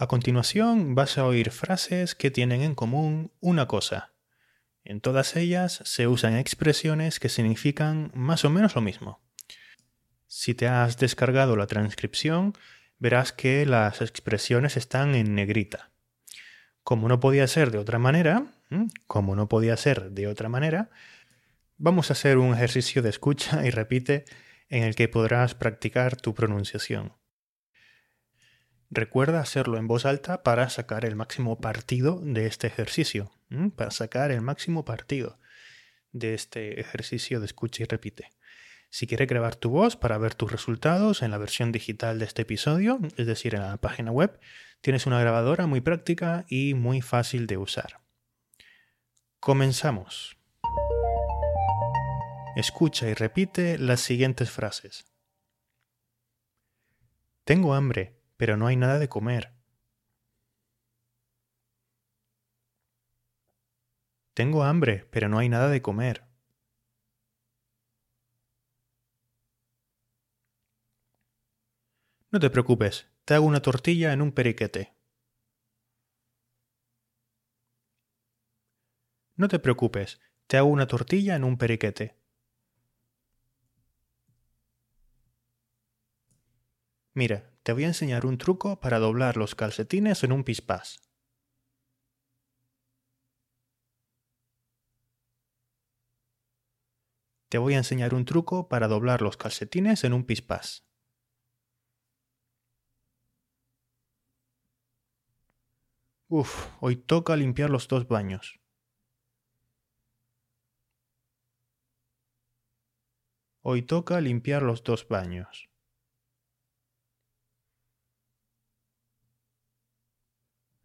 A continuación vas a oír frases que tienen en común una cosa. En todas ellas se usan expresiones que significan más o menos lo mismo. Si te has descargado la transcripción, verás que las expresiones están en negrita. Como no podía ser de otra manera, como no podía ser de otra manera, vamos a hacer un ejercicio de escucha y repite en el que podrás practicar tu pronunciación. Recuerda hacerlo en voz alta para sacar el máximo partido de este ejercicio, para sacar el máximo partido de este ejercicio de escucha y repite. Si quieres grabar tu voz para ver tus resultados en la versión digital de este episodio, es decir, en la página web, tienes una grabadora muy práctica y muy fácil de usar. Comenzamos. Escucha y repite las siguientes frases. Tengo hambre pero no hay nada de comer. Tengo hambre, pero no hay nada de comer. No te preocupes, te hago una tortilla en un periquete. No te preocupes, te hago una tortilla en un periquete. Mira, te voy a enseñar un truco para doblar los calcetines en un pispás. Te voy a enseñar un truco para doblar los calcetines en un pispás. Uf, hoy toca limpiar los dos baños. Hoy toca limpiar los dos baños.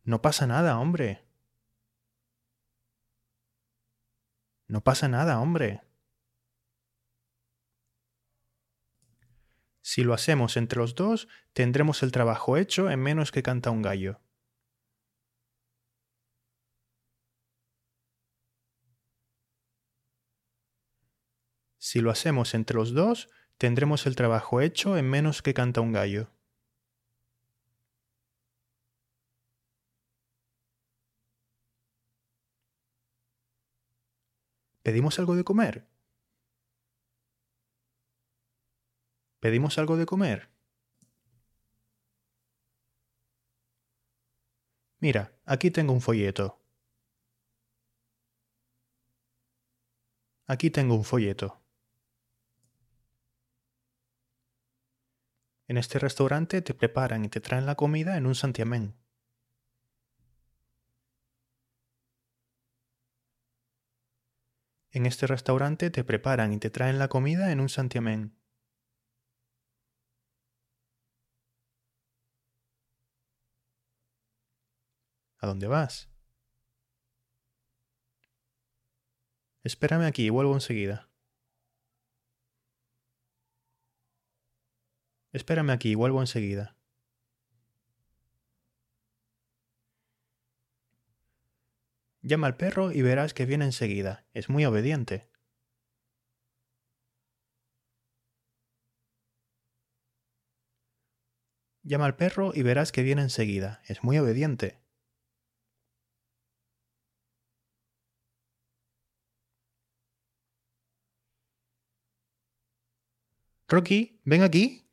No pasa nada, hombre. No pasa nada, hombre. Si lo hacemos entre los dos, tendremos el trabajo hecho en menos que canta un gallo. Si lo hacemos entre los dos, tendremos el trabajo hecho en menos que canta un gallo. ¿Pedimos algo de comer? ¿Pedimos algo de comer? Mira, aquí tengo un folleto. Aquí tengo un folleto. En este restaurante te preparan y te traen la comida en un santiamén. En este restaurante te preparan y te traen la comida en un santiamén. ¿A dónde vas? Espérame aquí, vuelvo enseguida. Espérame aquí, vuelvo enseguida. Llama al perro y verás que viene enseguida. Es muy obediente. Llama al perro y verás que viene enseguida. Es muy obediente. Rocky, ven aquí.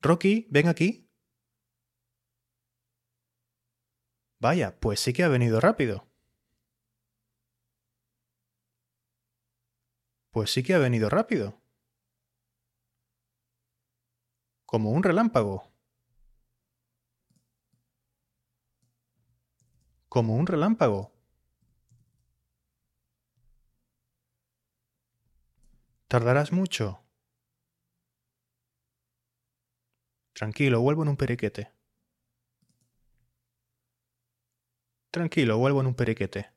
Rocky, ven aquí. Vaya, pues sí que ha venido rápido. Pues sí que ha venido rápido. Como un relámpago. Como un relámpago. ¿Tardarás mucho? Tranquilo, vuelvo en un periquete. Tranquilo, vuelvo en un periquete.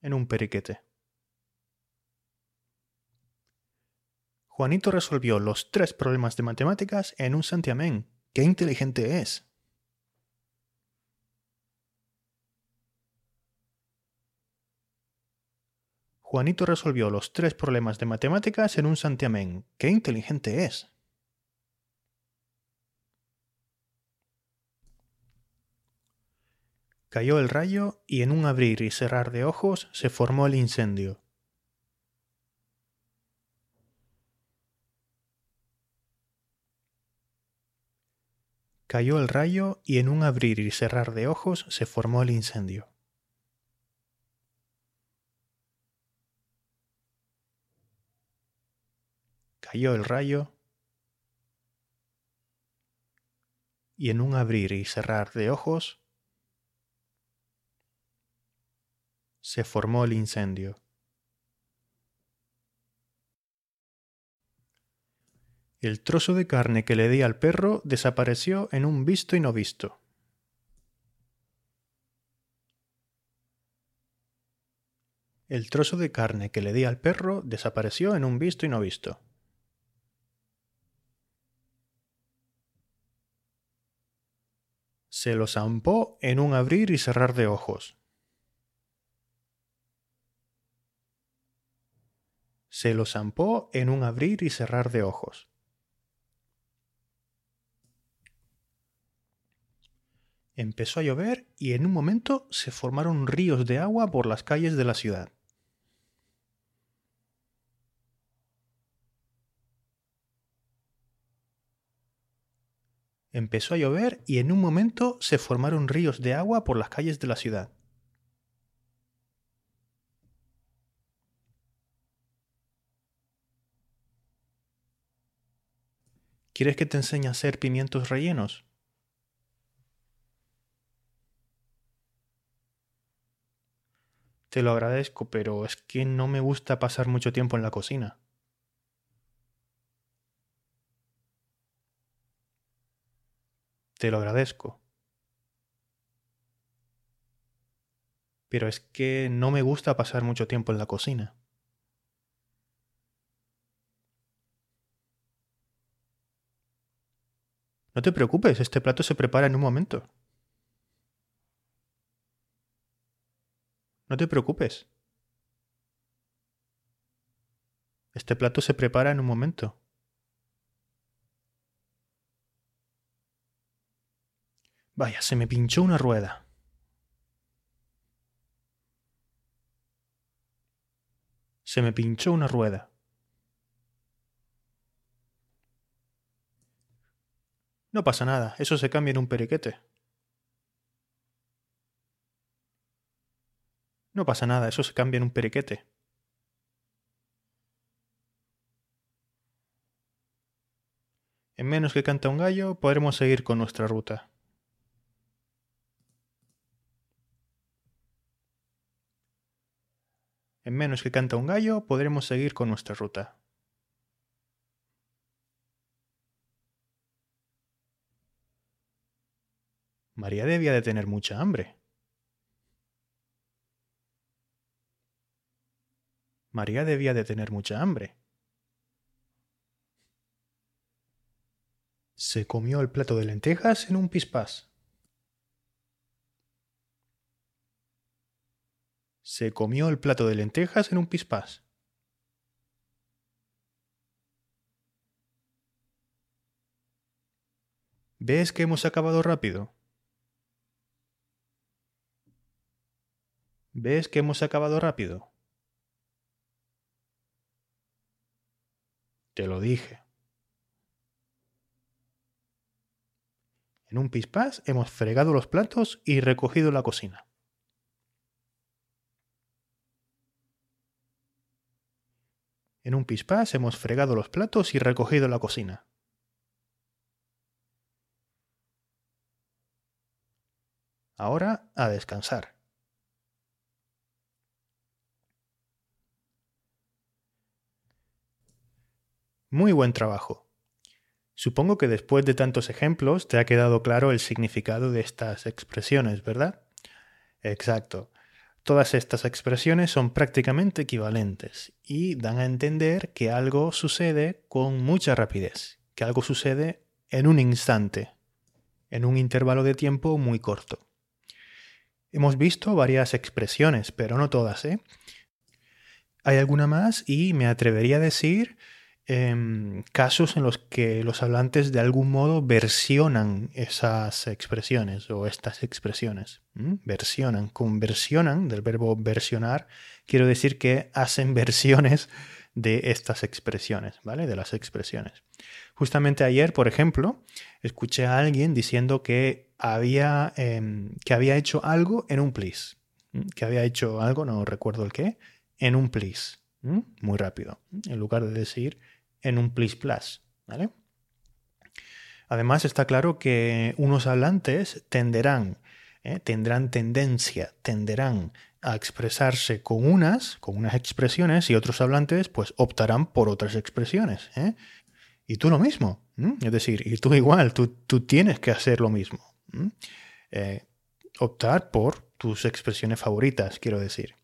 En un periquete. Juanito resolvió los tres problemas de matemáticas en un santiamén. ¡Qué inteligente es! Juanito resolvió los tres problemas de matemáticas en un santiamén. ¡Qué inteligente es! Cayó el rayo y en un abrir y cerrar de ojos se formó el incendio. Cayó el rayo y en un abrir y cerrar de ojos se formó el incendio. Cayó el rayo y en un abrir y cerrar de ojos se formó el incendio. El trozo de carne que le di al perro desapareció en un visto y no visto. El trozo de carne que le di al perro desapareció en un visto y no visto. Se lo zampó en un abrir y cerrar de ojos. Se lo zampó en un abrir y cerrar de ojos. Empezó a llover y en un momento se formaron ríos de agua por las calles de la ciudad. Empezó a llover y en un momento se formaron ríos de agua por las calles de la ciudad. ¿Quieres que te enseñe a hacer pimientos rellenos? Te lo agradezco, pero es que no me gusta pasar mucho tiempo en la cocina. Te lo agradezco. Pero es que no me gusta pasar mucho tiempo en la cocina. No te preocupes, este plato se prepara en un momento. No te preocupes. Este plato se prepara en un momento. Vaya, se me pinchó una rueda. Se me pinchó una rueda. No pasa nada, eso se cambia en un periquete. No pasa nada, eso se cambia en un periquete. En menos que canta un gallo, podremos seguir con nuestra ruta. En menos que canta un gallo, podremos seguir con nuestra ruta. María debía de tener mucha hambre. María debía de tener mucha hambre. Se comió el plato de lentejas en un pispás. Se comió el plato de lentejas en un pispás. ¿Ves que hemos acabado rápido? ¿Ves que hemos acabado rápido? Te lo dije. En un pispás hemos fregado los platos y recogido la cocina. En un pispás hemos fregado los platos y recogido la cocina. Ahora a descansar. Muy buen trabajo. Supongo que después de tantos ejemplos te ha quedado claro el significado de estas expresiones, ¿verdad? Exacto. Todas estas expresiones son prácticamente equivalentes y dan a entender que algo sucede con mucha rapidez, que algo sucede en un instante, en un intervalo de tiempo muy corto. Hemos visto varias expresiones, pero no todas, ¿eh? Hay alguna más y me atrevería a decir em, casos en los que los hablantes de algún modo versionan esas expresiones o estas expresiones. Versionan, conversionan del verbo versionar, quiero decir que hacen versiones de estas expresiones, ¿vale? De las expresiones. Justamente ayer, por ejemplo, escuché a alguien diciendo que había, em, que había hecho algo en un please. Que había hecho algo, no recuerdo el qué, en un please. Muy rápido. En lugar de decir en un please plus. ¿Vale? Además, está claro que unos hablantes tenderán, ¿eh? tendrán tendencia, tenderán a expresarse con unas, con unas expresiones, y otros hablantes, pues optarán por otras expresiones. ¿eh? Y tú lo mismo. Es decir, y tú igual, tú, tú tienes que hacer lo mismo. Eh, optar por tus expresiones favoritas, quiero decir.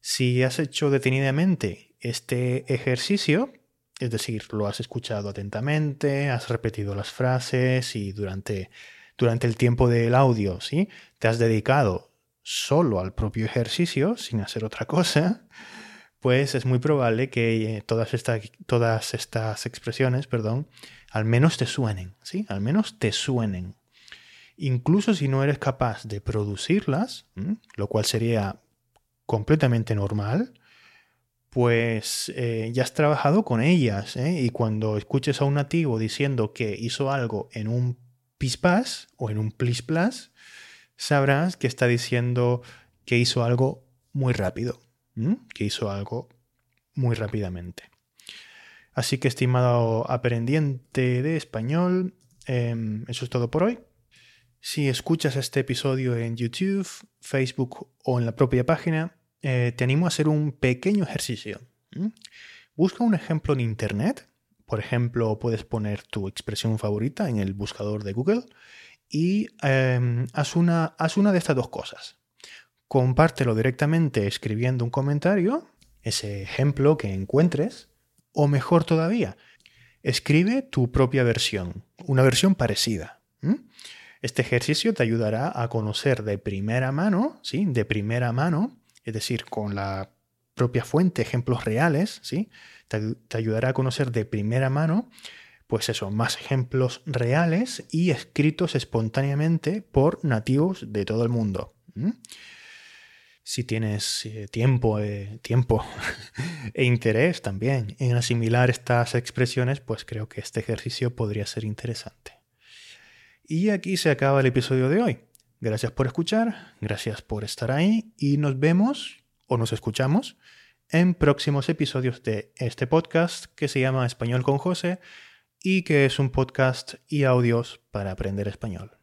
Si has hecho detenidamente este ejercicio, es decir, lo has escuchado atentamente, has repetido las frases y durante, durante el tiempo del audio, ¿sí? Te has dedicado solo al propio ejercicio, sin hacer otra cosa, pues es muy probable que eh, todas, estas, todas estas expresiones, perdón, al menos te suenen, ¿sí? Al menos te suenen. Incluso si no eres capaz de producirlas, lo cual sería completamente normal, pues eh, ya has trabajado con ellas. ¿eh? Y cuando escuches a un nativo diciendo que hizo algo en un pispas o en un plis plus, sabrás que está diciendo que hizo algo muy rápido que hizo algo muy rápidamente. Así que, estimado aprendiente de español, em, eso es todo por hoy. Si escuchas este episodio en YouTube, Facebook o en la propia página, eh, te animo a hacer un pequeño ejercicio. Busca un ejemplo en Internet. Por ejemplo, puedes poner tu expresión favorita en el buscador de Google y em, haz, una, haz una de estas dos cosas compártelo directamente escribiendo un comentario, ese ejemplo que encuentres, o mejor todavía, escribe tu propia versión, una versión parecida. Este ejercicio te ayudará a conocer de primera mano, ¿sí? De primera mano, es decir, con la propia fuente, ejemplos reales, ¿sí? Te, ayudará a conocer de primera mano, pues eso, más ejemplos reales y escritos espontáneamente por nativos de todo el mundo si tienes eh, tiempo, eh, tiempo e interés también en asimilar estas expresiones, pues creo que este ejercicio podría ser interesante. Y aquí se acaba el episodio de hoy. Gracias por escuchar, gracias por estar ahí y nos vemos o nos escuchamos en próximos episodios de este podcast que se llama Español con José y que es un podcast y audios para aprender español.